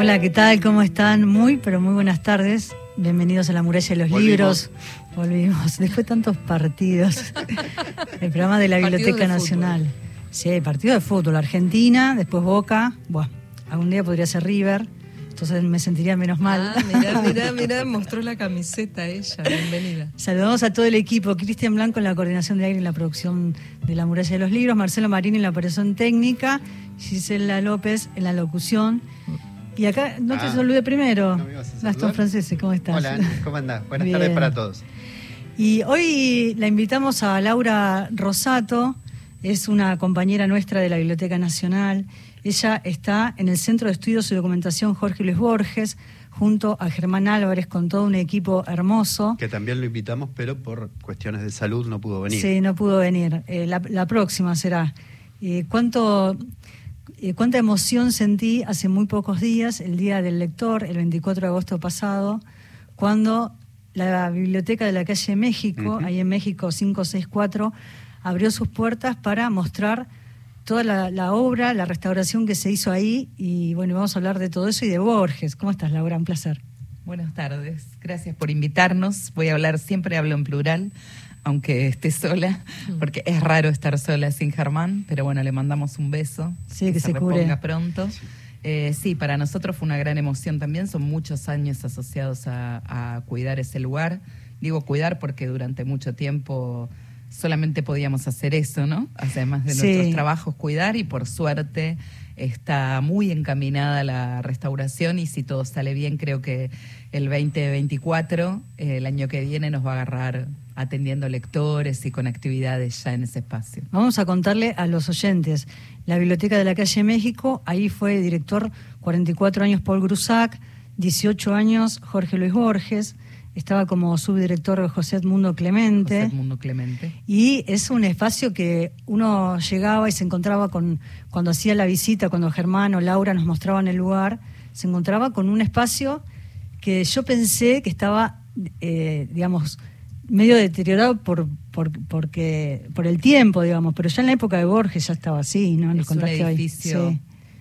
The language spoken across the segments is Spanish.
Hola, ¿qué tal? ¿Cómo están? Muy, pero muy buenas tardes. Bienvenidos a la muralla de los libros. Volvimos. Después de tantos partidos. El programa de la Biblioteca Nacional. Sí, partido de fútbol. Argentina, después Boca. Bueno, algún día podría ser River entonces me sentiría menos mal. Ah, mirá, mirá, mirá, mostró la camiseta ella, bienvenida. Saludamos a todo el equipo, Cristian Blanco en la coordinación de aire en la producción de La Muralla de los Libros, Marcelo Marín en la operación técnica, Gisela López en la locución. Y acá, no te ah, saludé primero, ¿no Gastón Francese, ¿cómo estás? Hola, ¿cómo andás? Buenas tardes para todos. Y hoy la invitamos a Laura Rosato, es una compañera nuestra de la Biblioteca Nacional ella está en el Centro de Estudios y Documentación Jorge Luis Borges, junto a Germán Álvarez, con todo un equipo hermoso. Que también lo invitamos, pero por cuestiones de salud no pudo venir. Sí, no pudo venir. Eh, la, próxima será. Eh, ¿Cuánto, eh, ¿Cuánta emoción sentí hace muy pocos días, el Día del Lector, el 24 de agosto pasado, cuando la Biblioteca de la Calle México, ahí en México 564, abrió sus puertas para mostrar toda la, obra, la restauración que se hizo ahí y bueno, vamos a hablar de todo eso y de Borges. ¿Cómo estás, Laura? Un placer. Buenas tardes, gracias por invitarnos. Voy a hablar, siempre hablo en plural, aunque esté sola, porque es raro estar sola sin Germán, pero bueno, le mandamos un beso. Sí, que, se, se pronto. Eh, sí. para nosotros fue una gran emoción también, son muchos años asociados a cuidar ese lugar. Digo cuidar porque durante mucho tiempo solamente podíamos hacer eso, ¿no? Además de nuestros trabajos, cuidar y por suerte está muy encaminada la restauración y si todo sale bien, creo que el 2024, el año que viene, nos va a agarrar atendiendo lectores y con actividades ya en ese espacio. Vamos a contarle a los oyentes. La Biblioteca de la Calle México, ahí fue director 44 años Paul Grusac, 18 años Jorge Luis Borges, estaba como subdirector José Edmundo Clemente. José Edmundo Clemente. Y es un espacio que uno llegaba y se encontraba con, cuando hacía la visita, cuando Germán o Laura nos mostraban el lugar, se encontraba con un espacio que yo pensé que estaba, eh, digamos, medio deteriorado por, por, porque, por el tiempo, digamos, pero ya en la época de Borges ya estaba así, ¿no? es un edificio,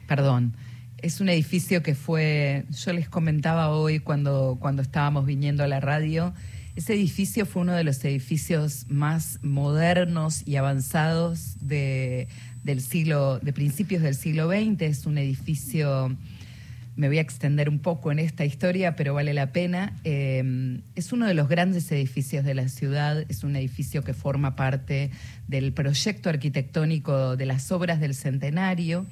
perdón, es un edificio que fue, yo les comentaba hoy cuando, cuando estábamos viniendo a la radio, ese edificio fue uno de los edificios más modernos y avanzados de, del siglo, de principios del siglo XX. Es un edificio, me voy a extender un poco en esta historia, pero vale la pena. Eh, es uno de los grandes edificios de la ciudad, es un edificio que forma parte del proyecto arquitectónico de las obras del centenario.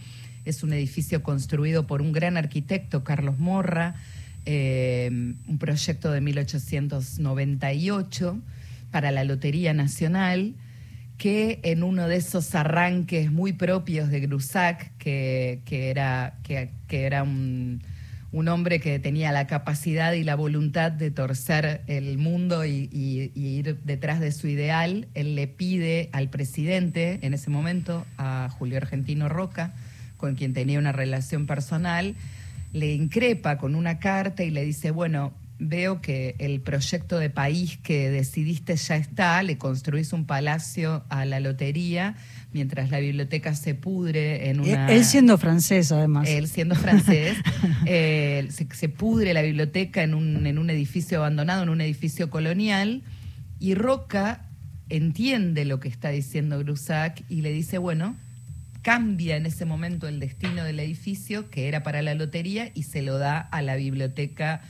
Es un edificio construido por un gran arquitecto, Carlos Morra, eh, un proyecto de 1898 para la Lotería Nacional, que en uno de esos arranques muy propios de Grusac, que, era, que, era un, hombre que tenía la capacidad y la voluntad de torcer el mundo y, ir detrás de su ideal, él le pide al presidente, en ese momento, a Julio Argentino Roca, con quien tenía una relación personal, le increpa con una carta y le dice, bueno, veo que el proyecto de país que decidiste ya está, le construís un palacio a la lotería, mientras la biblioteca se pudre en una... Él siendo francés, además. Él siendo francés, eh, se, pudre la biblioteca en un, en un edificio abandonado, en un edificio colonial, y Roca entiende lo que está diciendo Grusac y le dice, bueno, cambia en ese momento el destino del edificio, que era para la lotería, y se lo da a la biblioteca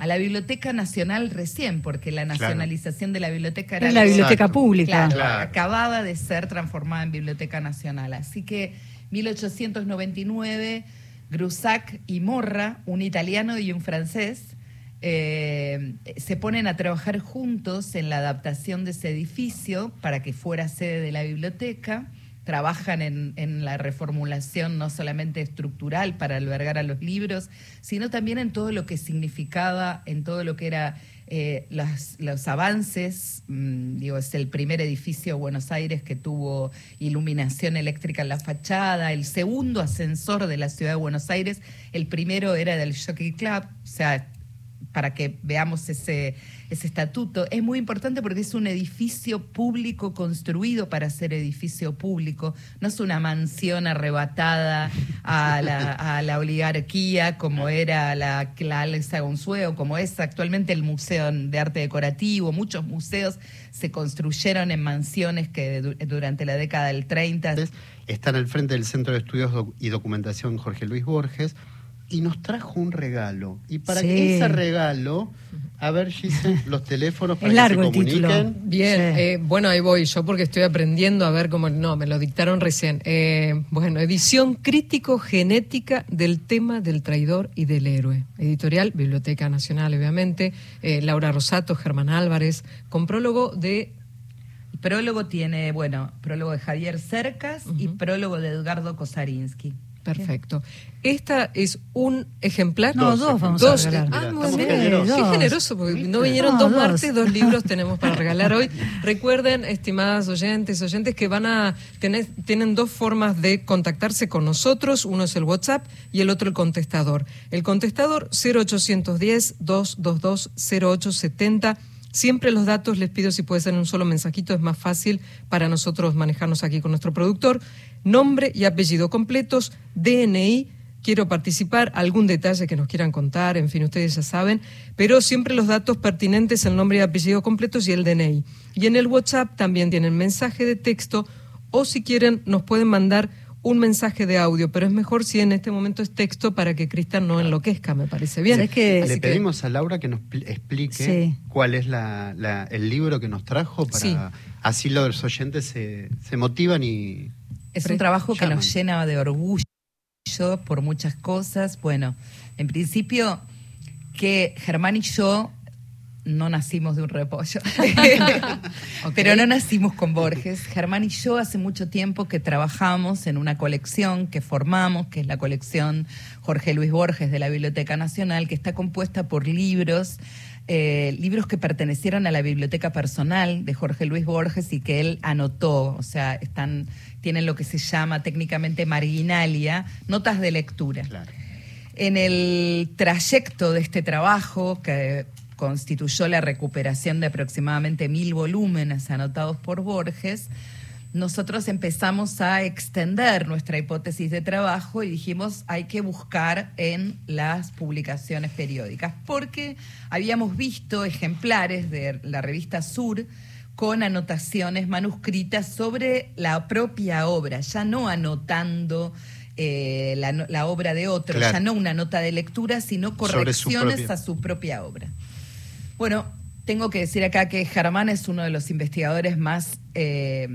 a la Biblioteca Nacional recién, porque la nacionalización de la biblioteca era... la biblioteca pública. acababa de ser transformada en Biblioteca Nacional. Así que 1899, Grusac y Morra, un italiano y un francés, eh, se ponen a trabajar juntos en la adaptación de ese edificio para que fuera sede de la biblioteca trabajan en, la reformulación no solamente estructural para albergar a los libros, sino también en todo lo que significaba, en todo lo que era eh, los avances. Mm, digo, es el primer edificio de Buenos Aires que tuvo iluminación eléctrica en la fachada, el segundo ascensor de la ciudad de Buenos Aires, el primero era del Jockey Club, o sea, para que veamos ese, ese estatuto. Es muy importante porque es un edificio público construido para ser edificio público, no es una mansión arrebatada a la, oligarquía como era la, la Alexa Gonzuelo, como es actualmente el Museo de Arte Decorativo. Muchos museos se construyeron en mansiones que durante la década del 30... Están al frente del Centro de Estudios y Documentación Jorge Luis Borges y nos trajo un regalo. Y para que ese regalo, a ver, Giselle, los teléfonos para largo que se comuniquen. Bien, eh, bueno, ahí voy yo porque estoy aprendiendo a ver cómo. No, me lo dictaron recién. Eh, bueno, edición crítico-genética del tema del traidor y del héroe. Editorial, Biblioteca Nacional, obviamente. Eh, Laura Rosato, Germán Álvarez, con prólogo de prólogo tiene, bueno, prólogo de Javier Cercas y prólogo de Edgardo Kosarinsky. Perfecto. Esta es un ejemplar. No, dos, vamos a regalar. Ah, muy bien. Qué generoso, porque no vinieron dos, martes, dos libros tenemos para regalar hoy. Recuerden, estimadas oyentes, oyentes, que van a tener, tienen dos formas de contactarse con nosotros. Uno es el WhatsApp y el otro el contestador. El contestador 0810 222 0870 Siempre los datos les pido si puede ser un solo mensajito, es más fácil para nosotros manejarnos aquí con nuestro productor. Nombre y apellido completos, DNI, quiero participar, algún detalle que nos quieran contar, en fin, ustedes ya saben, pero siempre los datos pertinentes, el nombre y apellido completos y el DNI. Y en el WhatsApp también tienen mensaje de texto o si quieren nos pueden mandar un mensaje de audio, pero es mejor si en este momento es texto para que Cristian no enloquezca, me parece bien. Le pedimos a Laura que nos explique cuál es la, el libro que nos trajo para así los oyentes se, se motivan y... Es un trabajo que nos llena de orgullo por muchas cosas. Bueno, en principio que Germán y yo no nacimos de un repollo, pero no nacimos con Borges. Germán y yo hace mucho tiempo que trabajamos en una colección que formamos, que es la colección Jorge Luis Borges de la Biblioteca Nacional, que está compuesta por libros, eh, libros que pertenecieron a la biblioteca personal de Jorge Luis Borges y que él anotó, o sea, están, tienen lo que se llama técnicamente marginalia, notas de lectura. En el trayecto de este trabajo, que constituyó la recuperación de aproximadamente mil volúmenes anotados por Borges, nosotros empezamos a extender nuestra hipótesis de trabajo y dijimos hay que buscar en las publicaciones periódicas, porque habíamos visto ejemplares de la revista Sur con anotaciones manuscritas sobre la propia obra, ya no anotando eh, la, obra de otro, ya no una nota de lectura, sino correcciones a su propia obra. Bueno, tengo que decir acá que Germán es uno de los investigadores más, eh,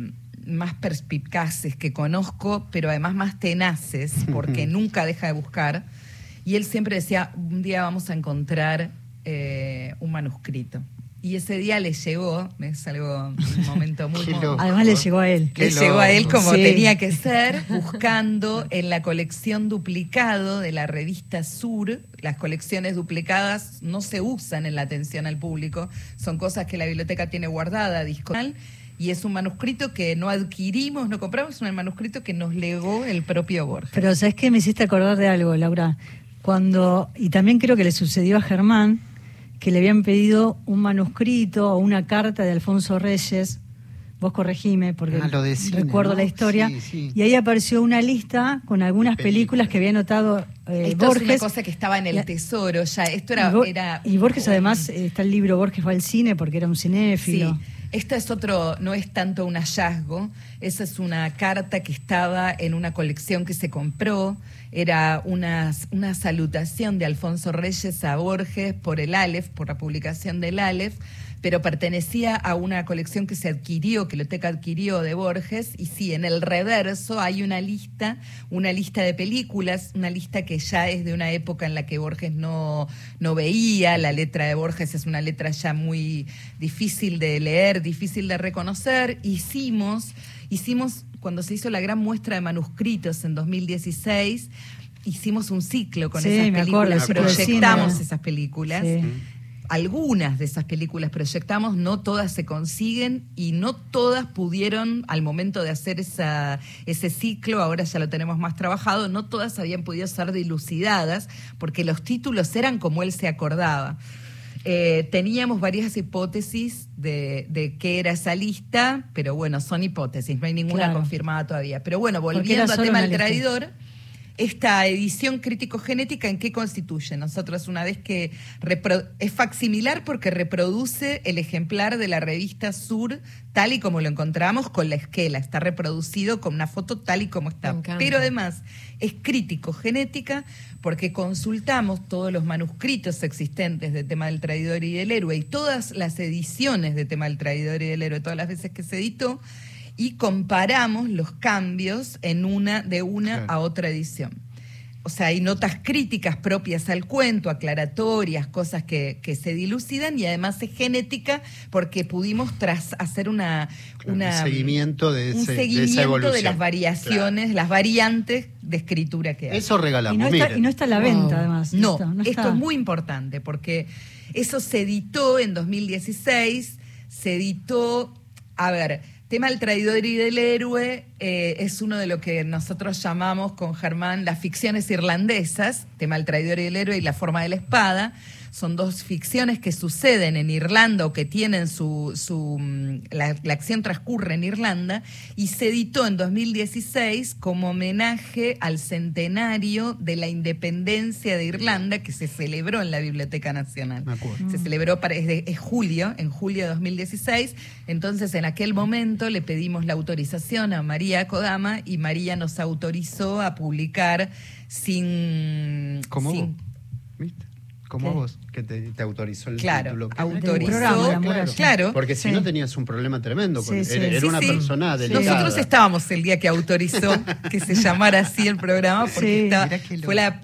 más perspicaces que conozco, pero además más tenaces, porque nunca deja de buscar. Y él siempre decía, un día vamos a encontrar eh, un manuscrito. Y ese día le llegó, es algo, un momento muy... Además le llegó a él. Le llegó a él como tenía que ser, buscando en la colección duplicado de la revista Sur. Las colecciones duplicadas no se usan en la atención al público, son cosas que la biblioteca tiene guardada, disconal y es un manuscrito que no adquirimos, no compramos, es un manuscrito que nos legó el propio Borges. Pero ¿sabes qué? Me hiciste acordar de algo, Laura. Cuando, y también creo que le sucedió a Germán, que le habían pedido un manuscrito o una carta de Alfonso Reyes, vos corregime porque ah, recuerdo la historia, y ahí apareció una lista con algunas películas, que había notado eh, Esto Borges. Es una cosa que estaba en el tesoro, ya, esto era... Y, Borges además, eh, está el libro Borges fue al cine porque era un cinéfilo. Sí. Esta es otro, no es tanto un hallazgo, esa es una carta que estaba en una colección que se compró, era una, una salutación de Alfonso Reyes a Borges por el Aleph, por la publicación del Aleph, pero pertenecía a una colección que se adquirió, que Loteca adquirió de Borges, y sí, en el reverso hay una lista, una lista de películas, una lista que ya es de una época en la que Borges no, no veía, la letra de Borges es una letra ya muy difícil de leer, difícil de reconocer, hicimos, hicimos, cuando se hizo la gran muestra de manuscritos en 2016, hicimos un ciclo con esas películas, proyectamos esas películas algunas de esas películas proyectamos, no todas se consiguen y no todas pudieron, al momento de hacer esa, ese ciclo, ahora ya lo tenemos más trabajado, no todas habían podido ser dilucidadas porque los títulos eran como él se acordaba. eh, teníamos varias hipótesis de, de, qué era esa lista, pero bueno, son hipótesis, no hay ninguna confirmada todavía. Pero bueno, volviendo al tema del traidor. Esta edición crítico-genética, ¿en qué constituye? Nosotros una vez que es facsimilar porque reproduce el ejemplar de la revista Sur tal y como lo encontramos con la esquela, está reproducido con una foto tal y como está. Pero además es crítico-genética porque consultamos todos los manuscritos existentes de Tema del Traidor y del Héroe y todas las ediciones de Tema del Traidor y del Héroe, todas las veces que se editó, y comparamos los cambios en una, de una a otra edición. O sea, hay notas críticas propias al cuento, aclaratorias, cosas que, se dilucidan y además es genética porque pudimos tras hacer una, un seguimiento de, un seguimiento de, las variaciones, las variantes de escritura que hay. Eso regalamos. Y no, está, y no está a la venta, además. No, esto es muy importante porque eso se editó en 2016, se editó, a ver, tema del traidor y del héroe eh, es uno de lo que nosotros llamamos con Germán las ficciones irlandesas, tema del traidor y del héroe y la forma de la espada, son dos ficciones que suceden en Irlanda o que tienen su... su mm, la, acción transcurre en Irlanda y se editó en 2016 como homenaje al centenario de la independencia de Irlanda que se celebró en la Biblioteca Nacional. Se celebró para, es, julio, en julio de 2016. Entonces en aquel momento le pedimos la autorización a María Kodama y María nos autorizó a publicar sin... ¿Cómo? ¿Viste? Como vos, que te, autorizó el claro, título. Autorizó, claro, Porque si no tenías un problema tremendo. Con, era, una persona delicada. Nosotros estábamos el día que autorizó que se llamara así el programa, porque fue la,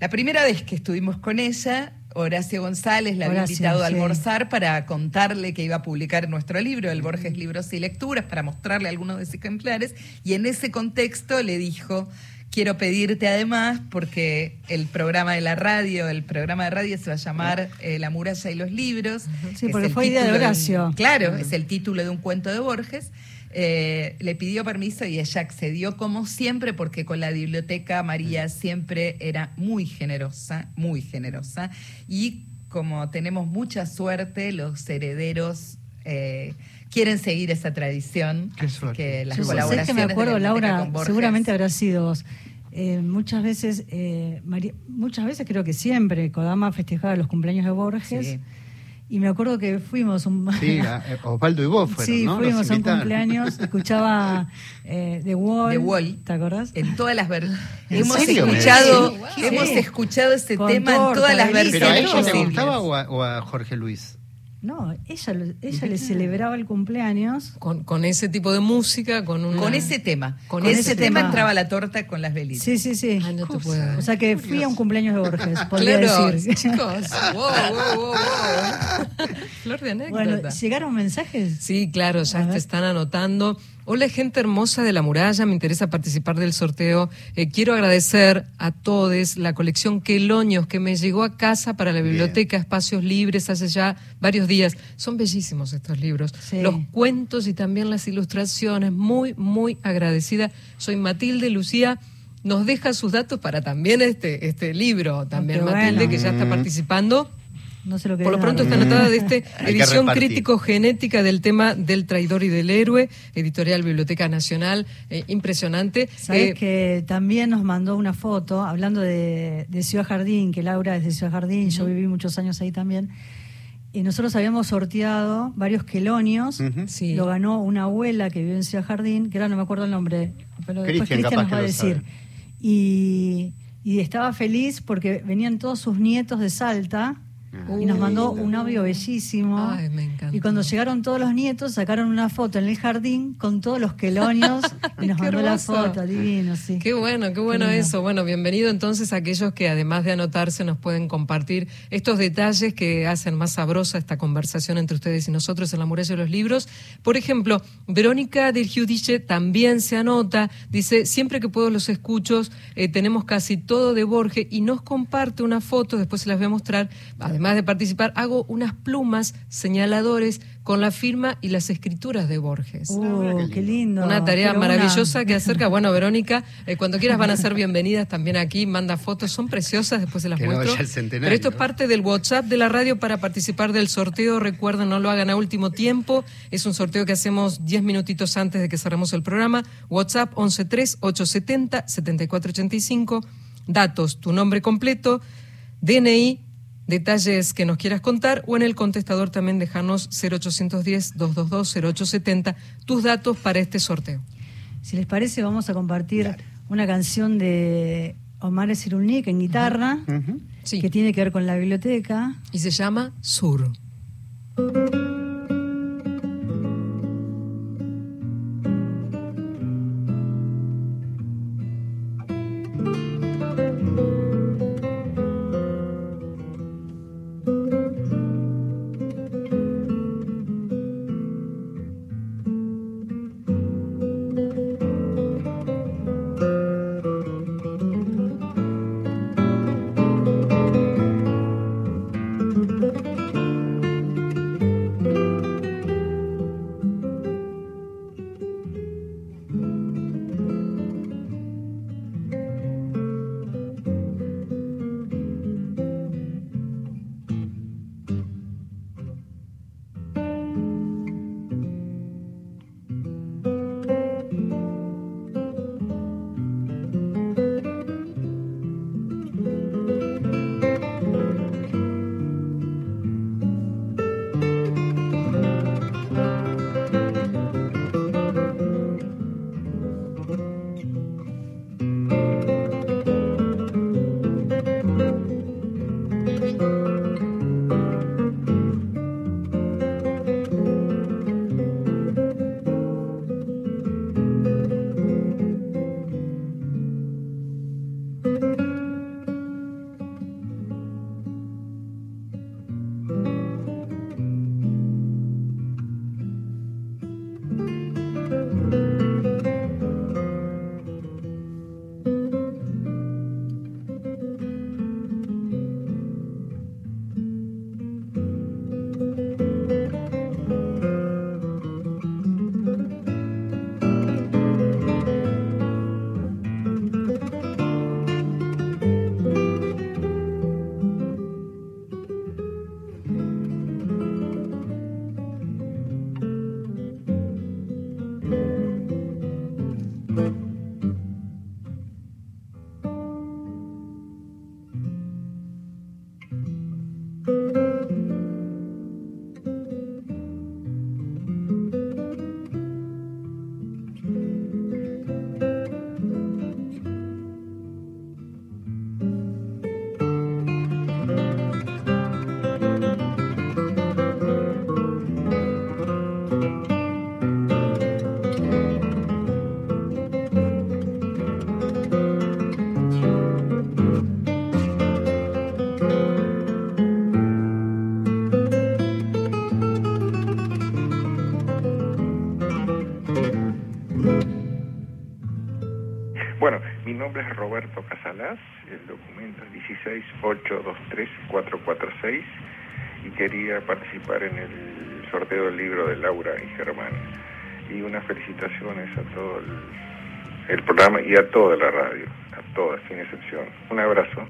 la primera vez que estuvimos con ella. Horacio González la había invitado a almorzar para contarle que iba a publicar nuestro libro, el Borges Libros y Lecturas, para mostrarle algunos de sus ejemplares. Y en ese contexto le dijo quiero pedirte además, porque el programa de la radio, el programa de radio se va a llamar eh, La muralla y los libros. Sí, porque fue idea de Horacio. claro, es el título de un cuento de Borges. Eh, le pidió permiso y ella accedió como siempre porque con la biblioteca María siempre era muy generosa, muy generosa. Y como tenemos mucha suerte, los herederos... Eh, quieren seguir esa tradición. Qué suerte. Que las colaboraciones que me acuerdo, Laura, seguramente habrá sido vos. Eh, muchas veces, eh, muchas veces creo que siempre, Kodama festejaba los cumpleaños de Borges. Y me acuerdo que fuimos un... Sí, eh, Osvaldo y vos fueron, Sí, fuimos a un cumpleaños, escuchaba The Wall. The Wall. ¿Te acordás? En todas las versiones. Hemos escuchado, hemos escuchado ese tema en todas las versiones. ¿Pero a ella le gustaba o a Jorge Luis? No, ella, ella le celebraba el cumpleaños. Con, con ese tipo de música, con un Con ese tema. Con, ese, tema, entraba la torta con las velitas. Sí, sí, sí. no te puedo. O sea que fui a un cumpleaños de Borges, podría claro, decir. chicos. Wow, wow, wow, Flor de anécdota. Bueno, ¿llegaron mensajes? Sí, claro, ya te están anotando. Hola gente hermosa de la muralla, me interesa participar del sorteo. Eh, quiero agradecer a todos la colección Queloños que me llegó a casa para la biblioteca Espacios Libres hace ya varios días. Son bellísimos estos libros. Los cuentos y también las ilustraciones. Muy, muy agradecida. Soy Matilde Lucía nos deja sus datos para también este, este libro, también Matilde, que ya está mm. participando. Por lo pronto está anotada de este edición crítico-genética del tema del traidor y del héroe, editorial Biblioteca Nacional, eh, impresionante. Sabes eh, que también nos mandó una foto, hablando de, Ciudad Jardín, que Laura es de Ciudad Jardín, yo viví muchos años ahí también. Y nosotros habíamos sorteado varios quelonios, lo ganó una abuela que vive en Ciudad Jardín, que ahora no me acuerdo el nombre, pero después Cristian nos va a decir. Y, y estaba feliz porque venían todos sus nietos de Salta, y nos mandó un audio bellísimo. Ay, me encanta. Y cuando llegaron todos los nietos, sacaron una foto en el jardín con todos los quelonios y nos mandó la foto, divino, sí. Qué bueno, qué bueno eso. Bueno, bienvenido entonces a aquellos que además de anotarse nos pueden compartir estos detalles que hacen más sabrosa esta conversación entre ustedes y nosotros en la muralla de los libros. Por ejemplo, Verónica del Giudice también se anota, dice, siempre que puedo los escucho, eh, tenemos casi todo de Borges y nos comparte una foto, después se las voy a mostrar, además además de participar, hago unas plumas, señaladores con la firma y las escrituras de Borges. Uh, qué lindo. Una tarea maravillosa que acerca. Bueno, Verónica, eh, cuando quieras van a ser bienvenidas también aquí. Manda fotos, son preciosas, después se las muestro. Pero esto es parte del WhatsApp de la radio para participar del sorteo. Recuerden, no lo hagan a último tiempo. Es un sorteo que hacemos 10 minutitos antes de que cerremos el programa. WhatsApp 113-870-7485. Datos, tu nombre completo, DNI, detalles que nos quieras contar o en el contestador también dejarnos 0810-222-0870 tus datos para este sorteo. Si les parece, vamos a compartir una canción de Omar Cirulnik en guitarra que tiene que ver con la biblioteca. Y se llama Sur. El documento es 16823-446 y quería participar en el sorteo del libro de Laura y Germán. Y unas felicitaciones a todo el programa y a toda la radio, a todas, sin excepción. Un abrazo.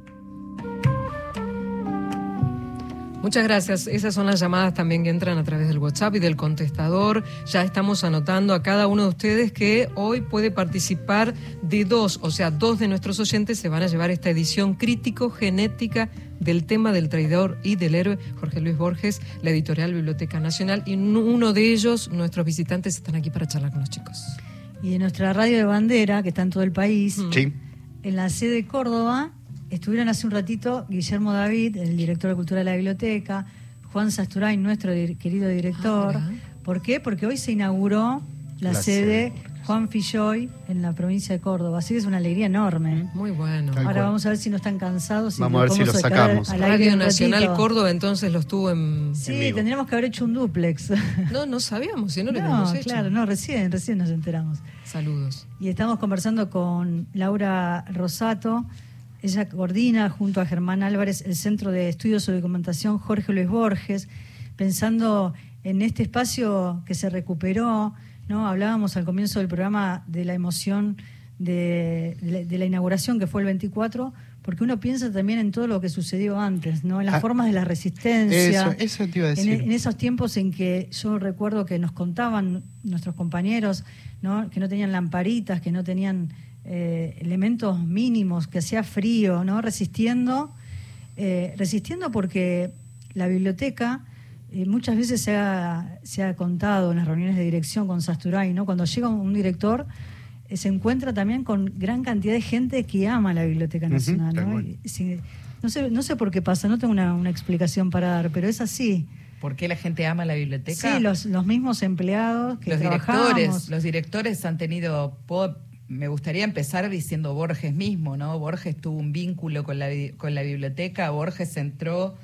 Muchas gracias. Esas son las llamadas también que entran a través del WhatsApp y del contestador. Ya estamos anotando a cada uno de ustedes que hoy puede participar de dos, o sea, dos de nuestros oyentes se van a llevar esta edición crítico-genética del tema del traidor y del héroe, Jorge Luis Borges, la editorial Biblioteca Nacional. Y uno de ellos, nuestros visitantes, están aquí para charlar con los chicos. Y en nuestra radio de bandera, que está en todo el país, sí. en la sede de Córdoba, Estuvieron hace un ratito Guillermo David, el director de Cultura de la Biblioteca, Juan Sasturain, nuestro querido director. Ah, ¿Por qué? Porque hoy se inauguró la, sede, Juan Filloy en la provincia de Córdoba. Así que es una alegría enorme. Muy bueno. Ahora vamos a ver si no están cansados. Vamos a ver si lo sacamos. Radio Nacional Córdoba entonces lo estuvo en. Sí, tendríamos que haber hecho un duplex. No, no sabíamos, si no lo no, hecho. Claro, no, recién, recién nos enteramos. Saludos. Y estamos conversando con Laura Rosato ella coordina junto a Germán Álvarez el Centro de Estudios sobre Documentación Jorge Luis Borges, pensando en este espacio que se recuperó, ¿no? Hablábamos al comienzo del programa de la emoción de, la inauguración que fue el 24, porque uno piensa también en todo lo que sucedió antes, ¿no? En las ah, formas de la resistencia. Eso, te iba a decir. En, esos tiempos en que yo recuerdo que nos contaban nuestros compañeros, ¿no? Que no tenían lamparitas, que no tenían eh, elementos mínimos, que hacía frío, ¿no? Resistiendo, eh, resistiendo porque la biblioteca eh, muchas veces se ha, se ha, contado en las reuniones de dirección con Sasturay, ¿no? Cuando llega un director se encuentra también con gran cantidad de gente que ama la Biblioteca Nacional. ¿no? sé, no sé por qué pasa, no tengo una, una, explicación para dar, pero es así. ¿Por qué la gente ama la biblioteca? Sí, los, los mismos empleados que los directores, los directores han tenido me gustaría empezar diciendo Borges mismo, ¿no? Borges tuvo un vínculo con la, con la biblioteca, Borges entró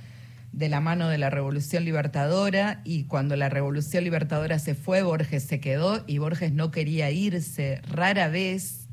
de la mano de la Revolución Libertadora y cuando la Revolución Libertadora se fue, Borges se quedó y Borges no quería irse. Rara vez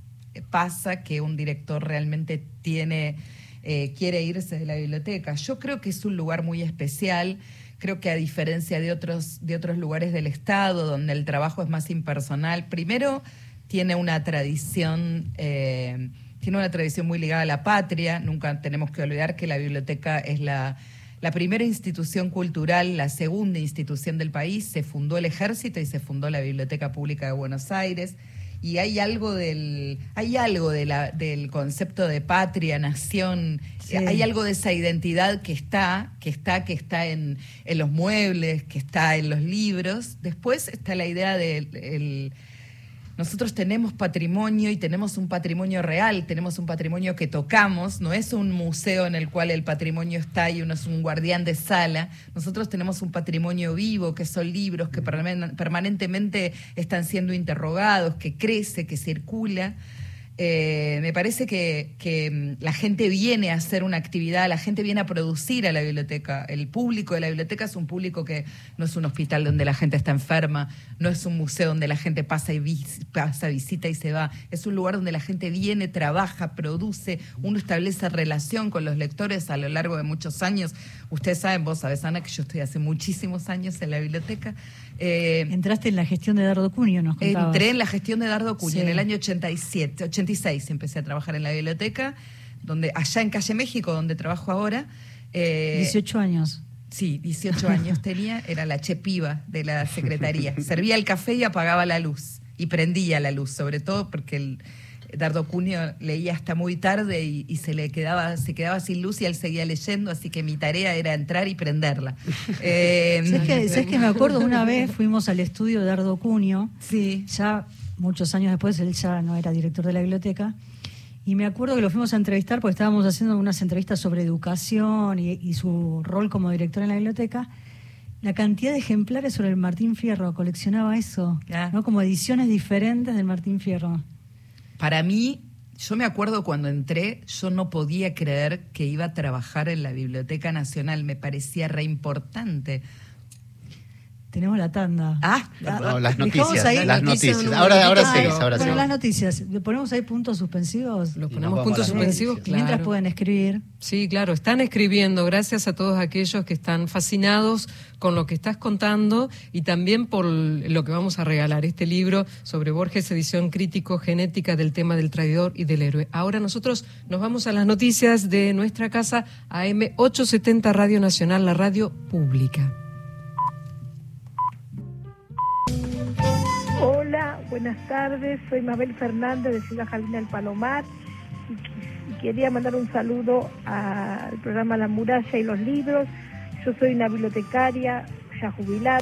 pasa que un director realmente tiene, eh, quiere irse de la biblioteca. Yo creo que es un lugar muy especial. Creo que a diferencia de otros, de otros lugares del Estado, donde el trabajo es más impersonal, primero tiene una tradición, eh, tiene una tradición muy ligada a la patria. Nunca tenemos que olvidar que la biblioteca es la, la primera institución cultural, la segunda institución del país. Se fundó el ejército y se fundó la Biblioteca Pública de Buenos Aires. Y hay algo del, hay algo de la, del concepto de patria, nación, hay algo de esa identidad que está, que está, que está en, en los muebles, que está en los libros. Después está la idea del nosotros tenemos patrimonio y tenemos un patrimonio real, tenemos un patrimonio que tocamos, no es un museo en el cual el patrimonio está y uno es un guardián de sala, nosotros tenemos un patrimonio vivo, que son libros que permanentemente están siendo interrogados, que crece, que circula. Eh, me parece que, mm, la gente viene a hacer una actividad, la gente viene a producir a la biblioteca. El público de la biblioteca es un público que no es un hospital donde la gente está enferma, no es un museo donde la gente pasa y pasa, visita y se va. Es un lugar donde la gente viene, trabaja, produce, uno establece relación con los lectores a lo largo de muchos años. Ustedes saben, vos sabés, Ana, que yo estoy hace muchísimos años en la biblioteca. Eh, Entraste en la gestión de Dardo Cunio, ¿no? Entré en la gestión de Dardo Cunio en el año 87, 86 empecé a trabajar en la biblioteca, donde allá en Calle México, donde trabajo ahora. 18 eh, años. Sí, 18 años tenía, era la chepiva de la secretaría. Servía el café y apagaba la luz. Y prendía la luz, sobre todo porque el, Dardo Cunio leía hasta muy tarde y, se le quedaba, se quedaba sin luz y él seguía leyendo, así que mi tarea era entrar y prenderla. Eh, ¿Sabes, que, me acuerdo? Una vez fuimos al estudio de Dardo Cunio, sí. ya muchos años después, él ya no era director de la biblioteca, y me acuerdo que lo fuimos a entrevistar porque estábamos haciendo unas entrevistas sobre educación y, su rol como director en la biblioteca. La cantidad de ejemplares sobre el Martín Fierro, coleccionaba eso, ah. ¿no? como ediciones diferentes del Martín Fierro. Para mí, yo me acuerdo cuando entré, yo no podía creer que iba a trabajar en la Biblioteca Nacional, me parecía re importante. Tenemos la tanda. Ah, las noticias. las noticias. Ahora, ahora sí, ahora bueno, las noticias. ¿Ponemos ahí puntos suspensivos? Los ponemos puntos suspensivos, claro. Mientras pueden escribir. Sí, claro, están escribiendo. Gracias a todos aquellos que están fascinados con lo que estás contando y también por lo que vamos a regalar, este libro sobre Borges, edición crítico genética del tema del traidor y del héroe. Ahora nosotros nos vamos a las noticias de nuestra casa, AM 870 Radio Nacional, la radio pública. Buenas tardes. Soy Mabel Fernández de Ciudad Jalina del Palomar y, quería mandar un saludo al programa La Muralla y los Libros. Yo soy una bibliotecaria ya jubilada.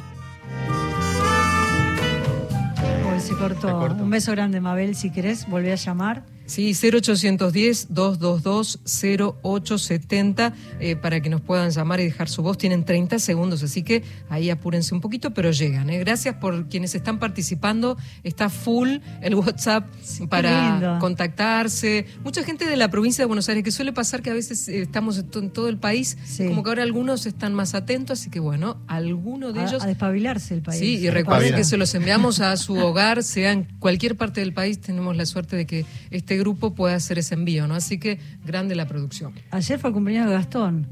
se cortó. Un beso grande, Mabel. Si querés, volví a llamar. Sí, 0810-222-0870 eh, para que nos puedan llamar y dejar su voz. Tienen 30 segundos, así que ahí apúrense un poquito, pero llegan. ¿eh? Gracias por quienes están participando. Está full el WhatsApp para contactarse. Mucha gente de la provincia de Buenos Aires, que suele pasar que a veces eh, estamos en todo el país, como que ahora algunos están más atentos, así que bueno, alguno de ellos... A despabilarse el país. Sí, y recuerden que se los enviamos a su hogar, sea en cualquier parte del país, tenemos la suerte de que esté grupo pueda hacer ese envío, ¿no? Así que grande la producción. Ayer fue el cumpleaños de Gastón.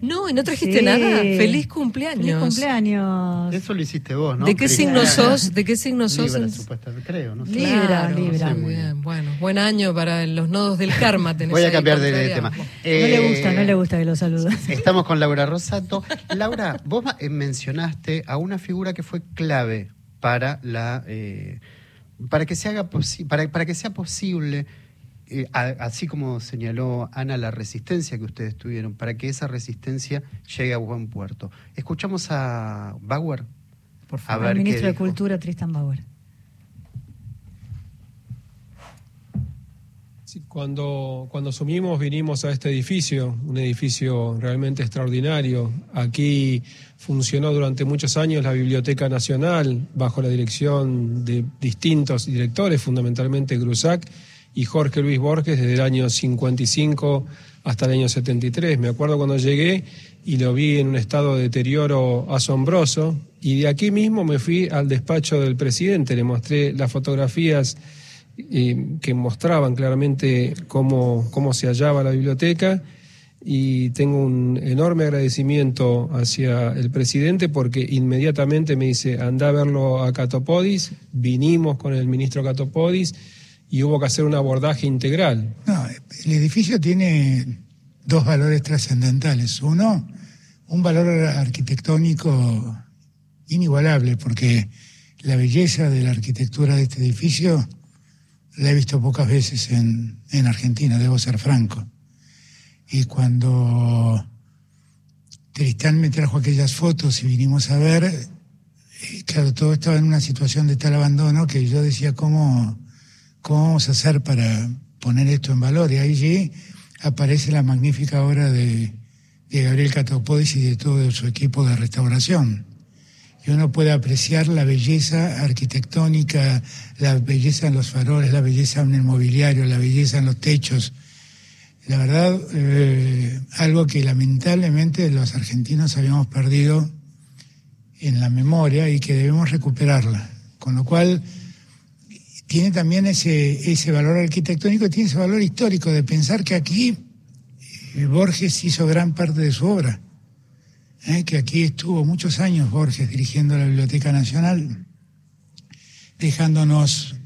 No, y no trajiste nada. Feliz cumpleaños. Feliz cumpleaños. Eso lo hiciste vos, ¿no? ¿De qué signo sos? ¿De qué signo sos? Libra, supuestamente, creo, ¿no? Libra, Libra. muy bien. Bueno, buen año para los nodos del karma. Voy a cambiar de, tema. no le gusta, no le gusta que lo saludes. Estamos con Laura Rosato. Laura, vos eh, mencionaste a una figura que fue clave para la eh, para que se haga para, para que sea posible eh, así como señaló Ana, la resistencia que ustedes tuvieron, para que esa resistencia llegue a buen puerto. Escuchamos a Bauer. Por favor, el ministro de Cultura, Tristan Bauer. cuando, cuando asumimos vinimos a este edificio, un edificio realmente extraordinario. Aquí funcionó durante muchos años la Biblioteca Nacional bajo la dirección de distintos directores, fundamentalmente Grusac y Jorge Luis Borges desde el año 55 hasta el año 73. Me acuerdo cuando llegué y lo vi en un estado de deterioro asombroso y de aquí mismo me fui al despacho del presidente, le mostré las fotografías eh, que mostraban claramente cómo, cómo se hallaba la biblioteca y tengo un enorme agradecimiento hacia el presidente porque inmediatamente me dice, anda a verlo a Catopodis, vinimos con el ministro Catopodis y hubo que hacer un abordaje integral. No, el edificio tiene dos valores trascendentales. Uno, un valor arquitectónico inigualable, porque la belleza de la arquitectura de este edificio la he visto pocas veces en, en Argentina, debo ser franco. Y cuando Tristán me trajo aquellas fotos y vinimos a ver, eh, claro, todo estaba en una situación de tal abandono que yo decía, ¿cómo, ¿cómo vamos a hacer para poner esto en valor? Y allí aparece la magnífica obra de, Gabriel Catopodis y de todo su equipo de restauración. Y uno puede apreciar la belleza arquitectónica, la belleza en los faroles, la belleza en el mobiliario, la belleza en los techos. La verdad, eh, algo que lamentablemente los argentinos habíamos perdido en la memoria y que debemos recuperarla. Con lo cual, tiene también ese, ese valor arquitectónico, tiene ese valor histórico de pensar que aquí eh, Borges hizo gran parte de su obra, ¿eh? que aquí estuvo muchos años Borges dirigiendo la Biblioteca Nacional, dejándonos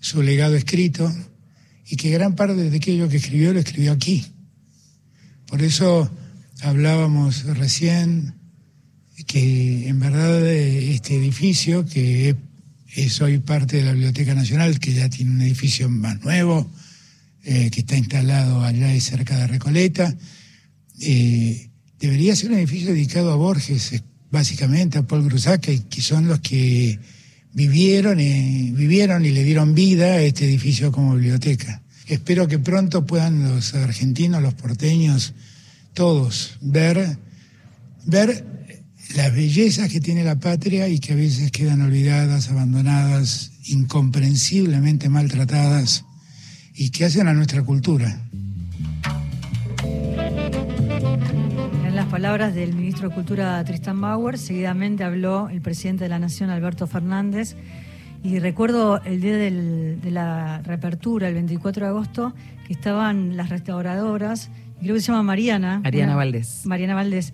su legado escrito y que gran parte de aquello que escribió lo escribió aquí. Por eso hablábamos recién que en verdad este edificio, que es soy parte de la Biblioteca Nacional, que ya tiene un edificio más nuevo, eh, que está instalado allá y cerca de Recoleta. Eh, debería ser un edificio dedicado a Borges, básicamente, a Paul Grusac, que son los que vivieron, vivieron y le dieron vida a este edificio como biblioteca. Espero que pronto puedan los argentinos, los porteños, todos ver, ver las bellezas que tiene la patria y que a veces quedan olvidadas, abandonadas, incomprensiblemente maltratadas y que hacen a nuestra cultura. Palabras del ministro de Cultura Tristan Bauer, seguidamente habló el presidente de la Nación, Alberto Fernández, y recuerdo el día de la reapertura, el 24 de agosto, que estaban las restauradoras, creo que se llama Mariana. Mariana Valdés. Mariana Valdés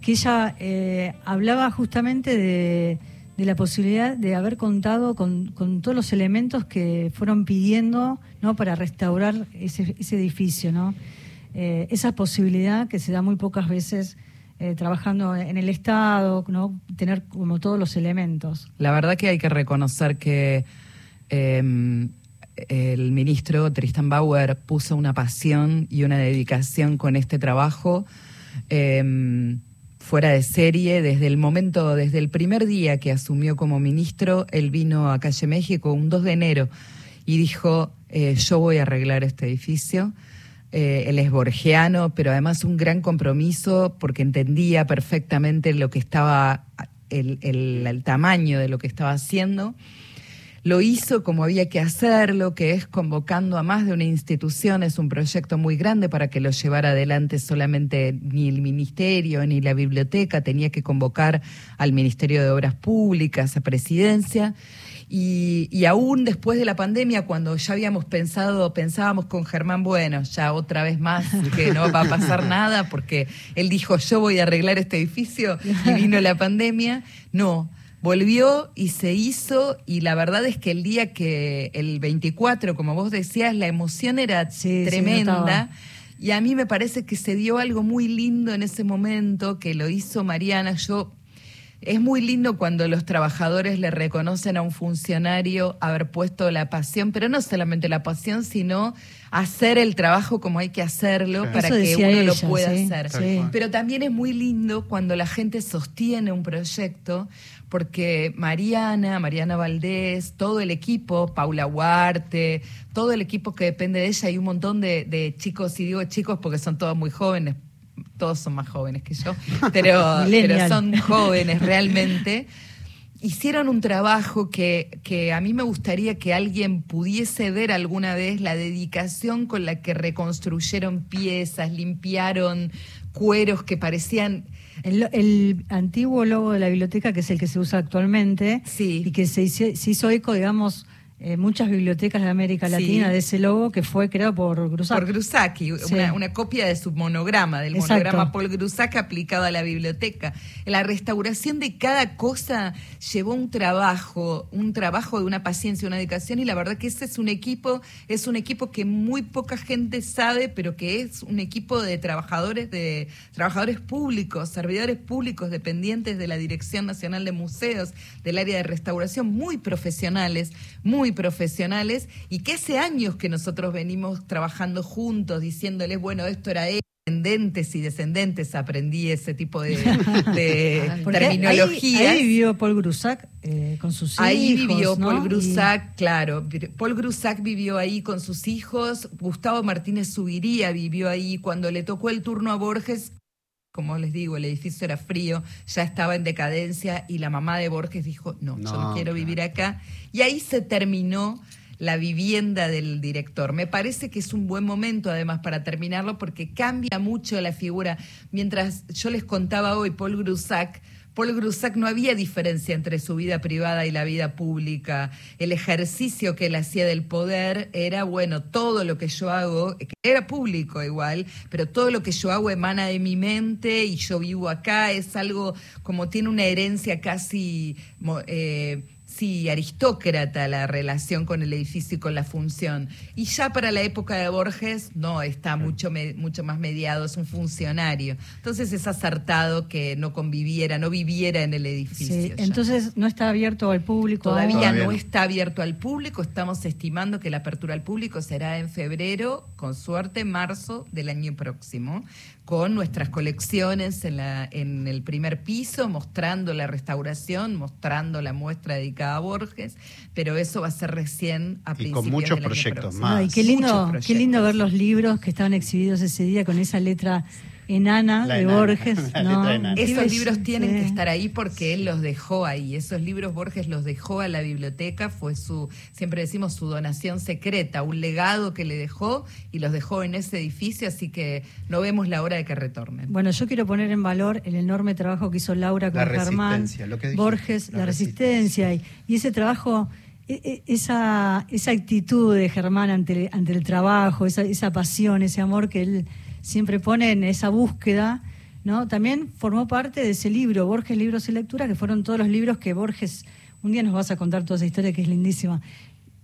que ella eh, hablaba justamente de, la posibilidad de haber contado con, todos los elementos que fueron pidiendo ¿no? para restaurar ese, edificio, ¿no? Eh, esa posibilidad que se da muy pocas veces eh, trabajando en el Estado, ¿no? tener como todos los elementos. La verdad que hay que reconocer que em, el ministro Tristan Bauer puso una pasión y una dedicación con este trabajo. Em, fuera de serie desde el momento, desde el primer día que asumió como ministro, él vino a Calle México un 2 de enero y dijo, eh, yo voy a arreglar este edificio. Eh, él es borgiano, pero además un gran compromiso porque entendía perfectamente lo que estaba, el, el, tamaño de lo que estaba haciendo. Lo hizo como había que hacerlo, que es convocando a más de una institución, es un proyecto muy grande para que lo llevara adelante solamente ni el ministerio ni la biblioteca, tenía que convocar al Ministerio de Obras Públicas, a Presidencia. Y, y, aún después de la pandemia, cuando ya habíamos pensado, pensábamos con Germán, bueno, ya otra vez más que no va a pasar nada, porque él dijo, yo voy a arreglar este edificio, y vino la pandemia. No, volvió y se hizo y la verdad es que el día que el 24, como vos decías, la emoción era tremenda. y a mí me parece que se dio algo muy lindo en ese momento, que lo hizo Mariana. Yo es muy lindo cuando los trabajadores le reconocen a un funcionario haber puesto la pasión, pero no solamente la pasión, sino hacer el trabajo como hay que hacerlo para que uno lo pueda hacer. Pero también es muy lindo cuando la gente sostiene un proyecto, porque Mariana, Mariana Valdés, todo el equipo, Paula Huarte, todo el equipo que depende de ella, y un montón de, de chicos, y digo chicos porque son todos muy jóvenes, todos son más jóvenes que yo, pero, pero son jóvenes realmente, hicieron un trabajo que, que, a mí me gustaría que alguien pudiese ver alguna vez la dedicación con la que reconstruyeron piezas, limpiaron cueros que parecían... El, antiguo logo de la biblioteca, que es el que se usa actualmente, sí. y que se se hizo eco, digamos, eh, muchas bibliotecas de América Latina de ese logo que fue creado por Grusac, una, copia de su monograma, del monograma Paul Grusac aplicado a la biblioteca. La restauración de cada cosa llevó un trabajo, un trabajo de una paciencia, una dedicación, y la verdad que ese es un equipo, es un equipo que muy poca gente sabe, pero que es un equipo de trabajadores, de trabajadores públicos, servidores públicos dependientes de la Dirección Nacional de Museos, del área de restauración, muy profesionales, muy profesionales y que hace años que nosotros venimos trabajando juntos, diciéndoles, bueno, esto era descendentes y descendentes aprendí ese tipo de, terminología. Ahí, vivió Paul Grusac eh, con sus hijos. Ahí vivió Paul Grusac, claro. Paul Grusac vivió ahí con sus hijos. Gustavo Martínez Subiría vivió ahí. Cuando le tocó el turno a Borges, como les digo, el edificio era frío, ya estaba en decadencia y la mamá de Borges dijo, no, yo no quiero vivir acá. Y ahí se terminó la vivienda del director. Me parece que es un buen momento además para terminarlo porque cambia mucho la figura. Mientras yo les contaba hoy, Paul Grusac, Paul Grusac no había diferencia entre su vida privada y la vida pública. El ejercicio que él hacía del poder era, bueno, todo lo que yo hago, que era público igual, pero todo lo que yo hago emana de mi mente y yo vivo acá, es algo como tiene una herencia casi... Eh, sí, aristócrata la relación con el edificio y con la función. Y ya para la época de Borges, no, está mucho, mucho más mediado, es un funcionario. Entonces es acertado que no conviviera, no viviera en el edificio. entonces no está abierto al público. Todavía, no está abierto al público, estamos estimando que la apertura al público será en febrero, con suerte marzo del año próximo con nuestras colecciones en, la, en el primer piso, mostrando la restauración, mostrando la muestra dedicada a Borges, pero eso va a ser recién a y con muchos proyectos más. Ay, qué lindo, qué lindo ver los libros que estaban exhibidos ese día con esa letra enana de Borges. Esos libros tienen que estar ahí porque él los dejó ahí. Esos libros Borges los dejó a la biblioteca, fue su, siempre decimos, su donación secreta, un legado que le dejó y los dejó en ese edificio, así que no vemos la hora de que retornen. Bueno, yo quiero poner en valor el enorme trabajo que hizo Laura con Germán, Borges, la, resistencia, y, ese trabajo e, e, esa, esa actitud de Germán ante, ante el trabajo, esa, esa pasión, ese amor que él siempre pone en esa búsqueda, ¿no? También formó parte de ese libro, Borges Libros y Lecturas, que fueron todos los libros que Borges, un día nos vas a contar toda esa historia que es lindísima.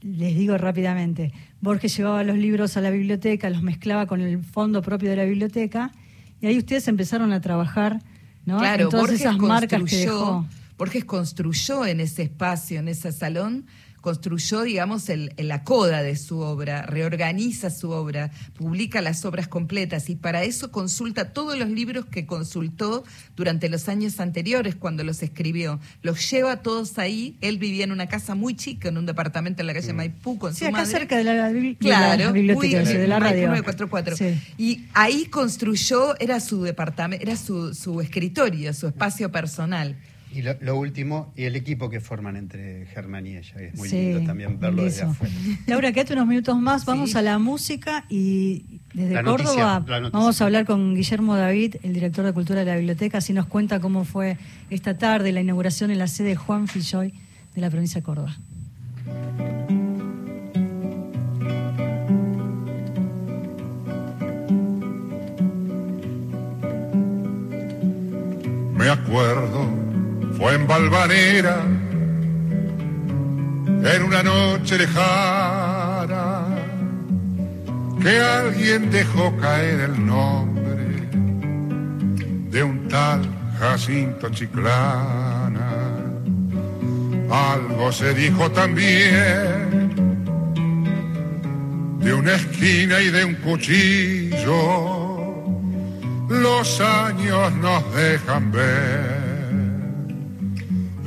Les digo rápidamente, Borges llevaba los libros a la biblioteca, los mezclaba con el fondo propio de la biblioteca, y ahí ustedes empezaron a trabajar, ¿no? Claro, todas esas marcas que dejó. Borges construyó en ese espacio, en ese salón, construyó, digamos, el, la coda de su obra, reorganiza su obra, publica las obras completas y para eso consulta todos los libros que consultó durante los años anteriores cuando los escribió. Los lleva todos ahí. Él vivía en una casa muy chica, en un departamento en la calle. Maipú con sí, su acá cerca de la, claro, biblioteca, de la radio. 944. Y ahí construyó, era su departamento, era su, su escritorio, su espacio personal. Y lo, último, y el equipo que forman entre Germán y ella, es muy lindo también verlo desde afuera. Laura, quédate unos minutos más, vamos a la música y desde Córdoba vamos a hablar con Guillermo David, el director de Cultura de la Biblioteca, así nos cuenta cómo fue esta tarde la inauguración en la sede Juan Filloy de la provincia de Córdoba. Me acuerdo fue en Valvanera, en una noche lejana, que alguien dejó caer el nombre de un tal Jacinto Chiclana. Algo se dijo también de una esquina y de un cuchillo. Los años nos dejan ver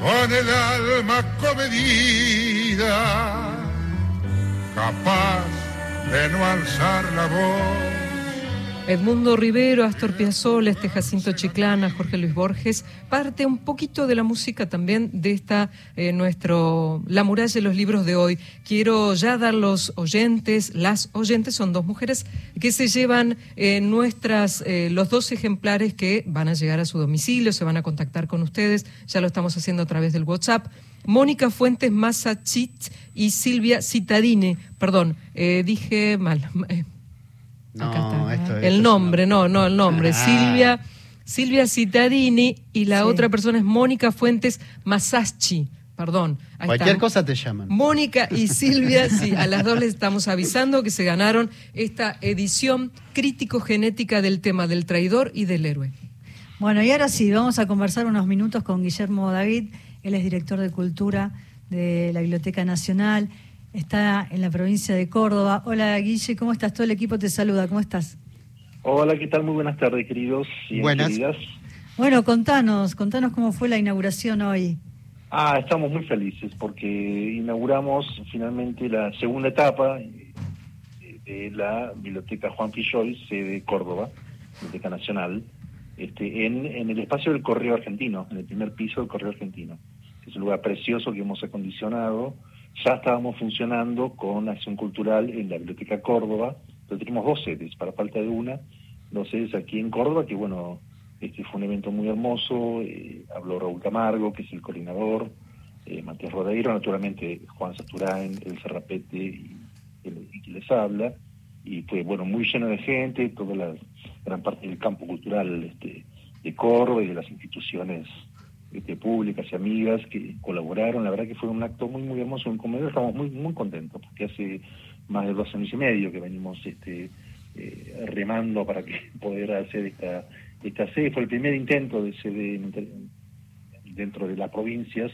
con el alma comedida, capaz de no alzar la voz Edmundo Rivero, Astor Piazzolla, este Jacinto Chiclana, Jorge Luis Borges, parte un poquito de la música también de esta, eh, nuestro, la muralla de los libros de hoy. Quiero ya dar los oyentes, las oyentes son dos mujeres que se llevan eh, nuestras, eh, los dos ejemplares que van a llegar a su domicilio, se van a contactar con ustedes, ya lo estamos haciendo a través del WhatsApp. Mónica Fuentes Massachit y Silvia Citadine, perdón, dije mal no, el nombre, no, no, el nombre. Ah. Silvia, Silvia Cittadini y la otra persona es Mónica Fuentes Masaschi. Perdón. Cualquier cosa te llaman. Mónica y Silvia, sí, a las dos les estamos avisando que se ganaron esta edición crítico-genética del tema del traidor y del héroe. Bueno, y ahora sí, vamos a conversar unos minutos con Guillermo David. Él es director de Cultura de la Biblioteca Nacional está en la provincia de Córdoba. Hola Guille, ¿cómo estás? Todo el equipo te saluda, ¿cómo estás? Hola, ¿qué tal? Muy buenas tardes, queridos y buenas. Bueno, contanos, contanos cómo fue la inauguración hoy. Ah, estamos muy felices porque inauguramos finalmente la segunda etapa de la Biblioteca Juan Filloy, sede Córdoba, Biblioteca Nacional, este, en, en el espacio del Correo Argentino, en el primer piso del Correo Argentino. Es un lugar precioso que hemos acondicionado ya estábamos funcionando con Acción Cultural en la Biblioteca Córdoba, pero tenemos dos sedes, para falta de una, dos sedes aquí en Córdoba, que bueno, este fue un evento muy hermoso, eh, habló Raúl Camargo, que es el coordinador, eh, Matías Rodeiro, naturalmente Juan Saturán, el Cerrapete y, les habla, y fue bueno muy lleno de gente, toda la gran parte del campo cultural este, de Córdoba y de las instituciones este, públicas y amigas que colaboraron. La verdad que fue un acto muy, muy hermoso. En Comedia estamos muy, muy contentos porque hace más de dos años y medio que venimos este, eh, remando para que poder hacer esta, esta sede. Fue el primer intento de sede dentro de las provincias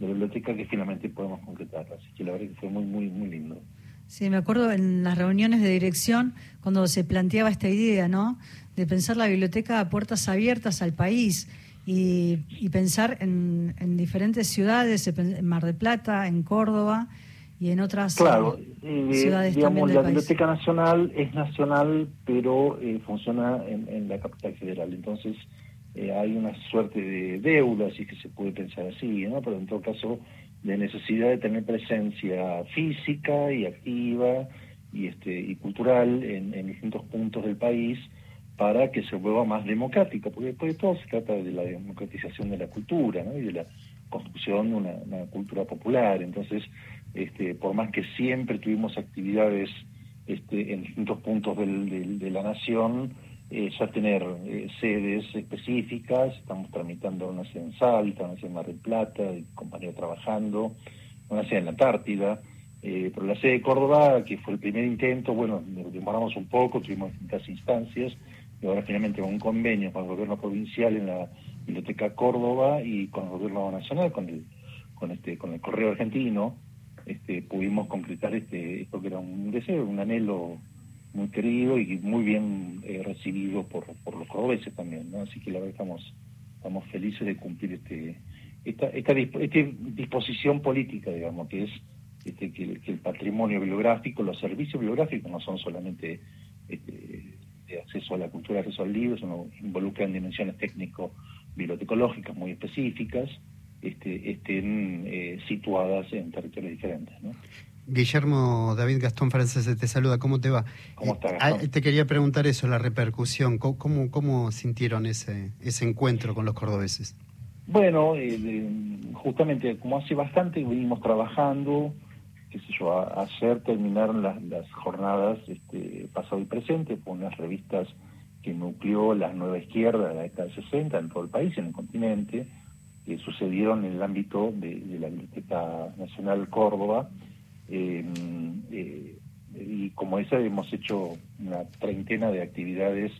de biblioteca que finalmente podemos concretar. Así que la verdad que fue muy, muy, muy lindo. Sí, me acuerdo en las reuniones de dirección cuando se planteaba esta idea, ¿no? De pensar la biblioteca a puertas abiertas al país y, pensar en, diferentes ciudades, en Mar de Plata, en Córdoba y en otras claro, eh, ciudades digamos, la Biblioteca Nacional es nacional, pero eh, funciona en, la capital federal. Entonces, eh, hay una suerte de deuda, si que se puede pensar así, ¿no? Pero en todo caso, de necesidad de tener presencia física y activa y, este, y cultural en, en distintos puntos del país para que se vuelva más democrática, porque después de todo se trata de la democratización de la cultura ¿no? y de la construcción de una, cultura popular. Entonces, este, por más que siempre tuvimos actividades este, en distintos puntos de la nación, eh, ya tener eh, sedes específicas, estamos tramitando una sede en Salta, una sede en Mar del Plata, y compañía trabajando, una sede en la Antártida, eh, pero la sede de Córdoba, que fue el primer intento, bueno, demoramos un poco, tuvimos distintas instancias, y ahora finalmente con un convenio con el gobierno provincial en la Biblioteca Córdoba y con el gobierno nacional, con el, con este, con el Correo Argentino, este, pudimos concretar este, esto que era un deseo, un anhelo muy querido y muy bien eh, recibido por, por los cordobeses también, ¿no? Así que la verdad estamos, estamos felices de cumplir este, esta, esta, disposición política, digamos, que es este, que, el, patrimonio bibliográfico, los servicios bibliográficos no son solamente este, de acceso a la cultura, acceso al libro, sino involucran dimensiones técnico-bibliotecológicas muy específicas, este, estén eh, situadas en territorios diferentes. ¿no? Guillermo David Gastón Francés te saluda, ¿cómo te va? ¿Cómo estás? Eh, te quería preguntar eso, la repercusión, ¿cómo, cómo sintieron ese, ese encuentro con los cordobeses? Bueno, eh, justamente como hace bastante venimos trabajando, qué sé yo, a, ayer terminaron las, jornadas este, pasado y presente con unas revistas que nucleó la nueva izquierda de la década de 60 en todo el país, en el continente, que sucedieron en el ámbito de, la Biblioteca Nacional Córdoba, Em, eh, y como esa hemos hecho una treintena de actividades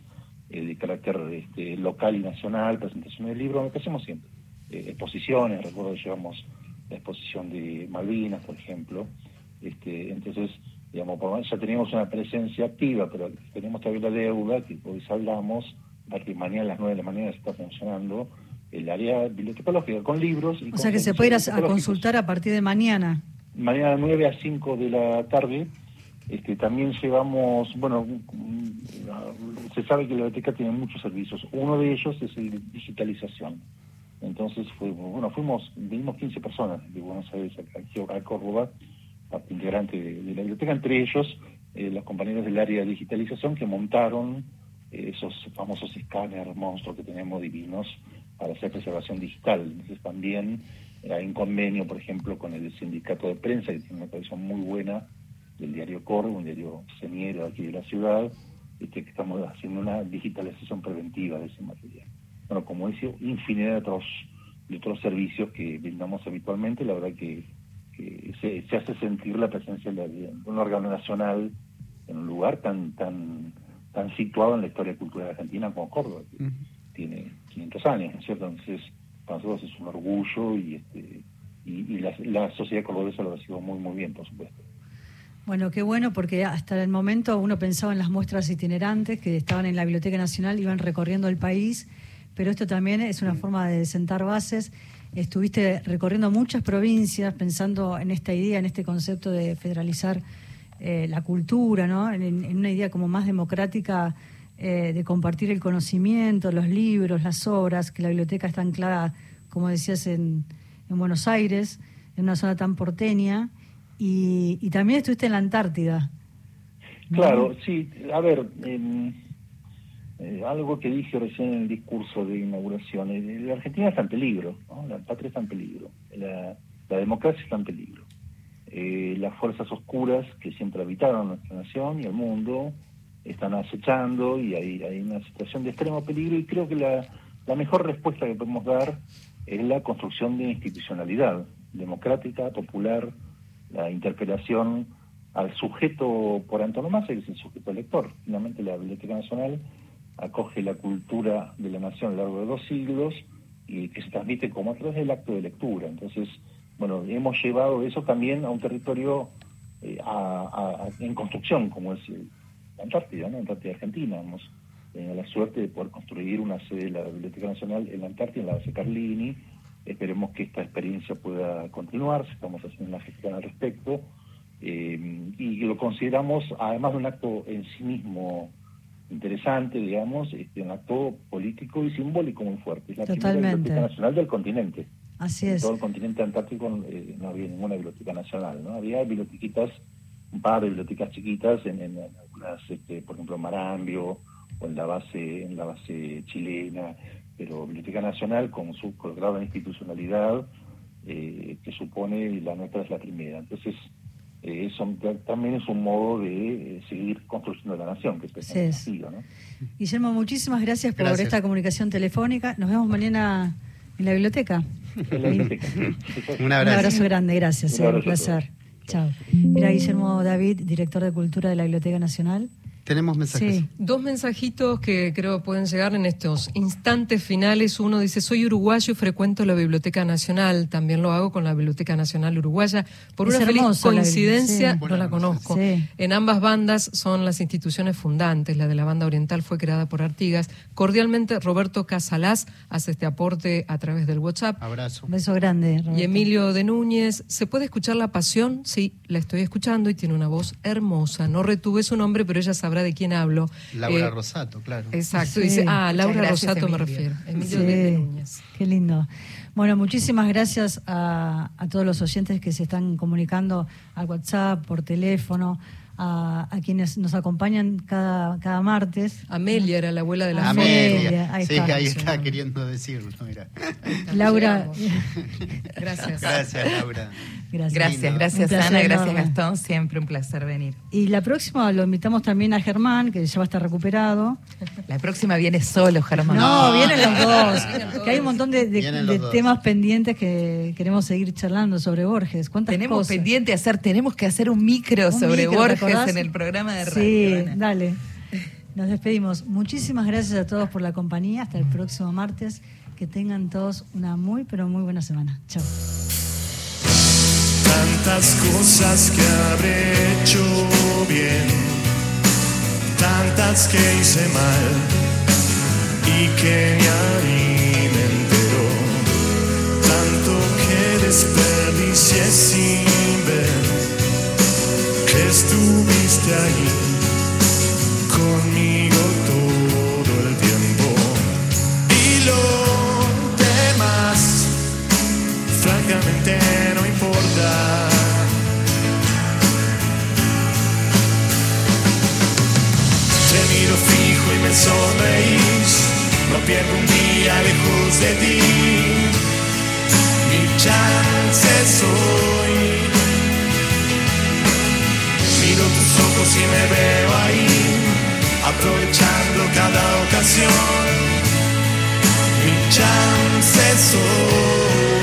eh, de carácter este, local y nacional, presentaciones de libros, lo que hacemos siempre. Eh, exposiciones, recuerdo que llevamos la exposición de Malvinas, por ejemplo. Este, entonces, digamos, ya teníamos una presencia activa, pero tenemos todavía la deuda, que hoy hablamos, a que mañana a las 9 de la mañana se está funcionando el área bibliotecológica con libros. o sea que se puede ir a consultar a partir de mañana mañana 9 a 5 de la tarde. Este, también llevamos, bueno, se sabe que la biblioteca tiene muchos servicios. Uno de ellos es el digitalización. Entonces, fue, bueno, fuimos, vinimos 15 personas de Buenos Aires a, Córdoba, parte integrante de, la biblioteca, entre ellos eh, los compañeros del área de digitalización que montaron eh, esos famosos escáneres monstruos que tenemos divinos para hacer preservación digital. Entonces, también hay un convenio, por ejemplo, con el sindicato de prensa, que tiene una tradición muy buena del diario Corvo, un diario seniero aquí de la ciudad, este, que estamos haciendo una digitalización preventiva de ese material. Bueno, como decía, infinidad de otros, de otros servicios que brindamos habitualmente, la verdad que, se, hace sentir la presencia de un órgano nacional en un lugar tan tan tan situado en la historia cultural argentina como Córdoba, que tiene 500 años, ¿no es cierto? Entonces, para nosotros es un orgullo y, este, y, la, sociedad cordobesa lo recibió muy, muy bien, por supuesto. Bueno, qué bueno, porque hasta el momento uno pensaba en las muestras itinerantes que estaban en la Biblioteca Nacional, iban recorriendo el país, pero esto también es una forma de sentar bases. Estuviste recorriendo muchas provincias pensando en esta idea, en este concepto de federalizar eh, la cultura, ¿no? En, una idea como más democrática eh, de compartir el conocimiento, los libros, las obras, que la biblioteca está anclada, como decías, en, Buenos Aires, en una zona tan porteña, y, también estuviste en la Antártida. Claro, sí, a ver, em, eh, algo que dije recién en el discurso de inauguración, eh, la Argentina está en peligro, la patria está en peligro, la, democracia está en peligro. las fuerzas oscuras que siempre habitaron nuestra nación y el mundo están acechando y hay, hay una situación de extremo peligro y creo que la, la mejor respuesta que podemos dar es la construcción de institucionalidad democrática, popular, la interpelación al sujeto por antonomasia, que es el sujeto elector. Finalmente la Biblioteca Nacional acoge la cultura de la nación a lo largo de dos siglos y que se transmite como a través del acto de lectura. Entonces, bueno, hemos llevado eso también a un territorio eh, en construcción, como es el, Antártida, ¿no? Antártida Argentina. Hemos tenido la suerte de poder construir una sede de la Biblioteca Nacional en la Antártida, en la base Carlini. Esperemos que esta experiencia pueda continuar, estamos haciendo una gestión al respecto. Eh, y lo consideramos, además de un acto en sí mismo interesante, digamos, este, un acto político y simbólico muy fuerte. Es la primera biblioteca nacional del continente. Así es. En todo el continente antártico eh, no había ninguna biblioteca nacional, ¿no? Había bibliotequitas, un par de bibliotecas chiquitas en, en, este, por ejemplo, Marambio o en la base en la base chilena, pero Biblioteca Nacional con su grado de institucionalidad eh, que supone la nuestra es la primera. Entonces, eh, eso también es un modo de eh, seguir construyendo la nación, que es sí ¿no? Guillermo, muchísimas gracias por esta comunicación telefónica. Nos vemos mañana en la biblioteca. un, abrazo. grande, gracias, un, un placer. Chao. Mira, Guillermo David, director de Cultura de la Biblioteca Nacional. Tenemos mensajes. Dos mensajitos que creo pueden llegar en estos instantes finales. Uno dice, soy uruguayo y frecuento la Biblioteca Nacional. También lo hago con la Biblioteca Nacional Uruguaya. Por una feliz coincidencia, no la conozco. En ambas bandas son las instituciones fundantes. La de la banda oriental fue creada por Artigas. Cordialmente, Roberto Casalás hace este aporte a través del WhatsApp. Abrazo. Un beso grande. Y Emilio de Núñez, ¿se puede escuchar La Pasión? Sí, la estoy escuchando y tiene una voz hermosa. No retuve su nombre, pero ella sabrá de quién hablo. Laura eh, Rosato, claro. Exacto, dice, ah, Laura Rosato me refiero. Emilio de Núñez. Qué lindo. Bueno, muchísimas gracias a, a, todos los oyentes que se están comunicando al WhatsApp, por teléfono, a, quienes nos acompañan cada, cada martes. Amelia era la abuela de la Amelia. Ahí sí, ahí está queriendo decirlo. Mira. Laura. Gracias. Gracias, Laura. Gracias, gracias, Ana, gracias Gastón, siempre un placer venir. Y la próxima lo invitamos también a Germán, que ya va a estar recuperado. La próxima viene solo, Germán. No, vienen los dos. que hay un montón de, temas pendientes que queremos seguir charlando sobre Borges. ¿Cuántas tenemos pendiente hacer, tenemos que hacer un micro sobre Borges en el programa de radio. Sí, dale. Nos despedimos. Muchísimas gracias a todos por la compañía. Hasta el próximo martes. Que tengan todos una muy, pero muy buena semana. Chao tantas cosas que habré hecho bien, tantas que hice mal y que ni ahí me enteró, tanto que desperdicié sin ver que estuviste ahí conmigo todo el tiempo y lo demás, francamente no importa. Te miro fijo y me sonreís, no pierdo un día lejos de ti. Mi chance soy. Miro tus ojos y me veo ahí, aprovechando cada ocasión. Mi chance soy.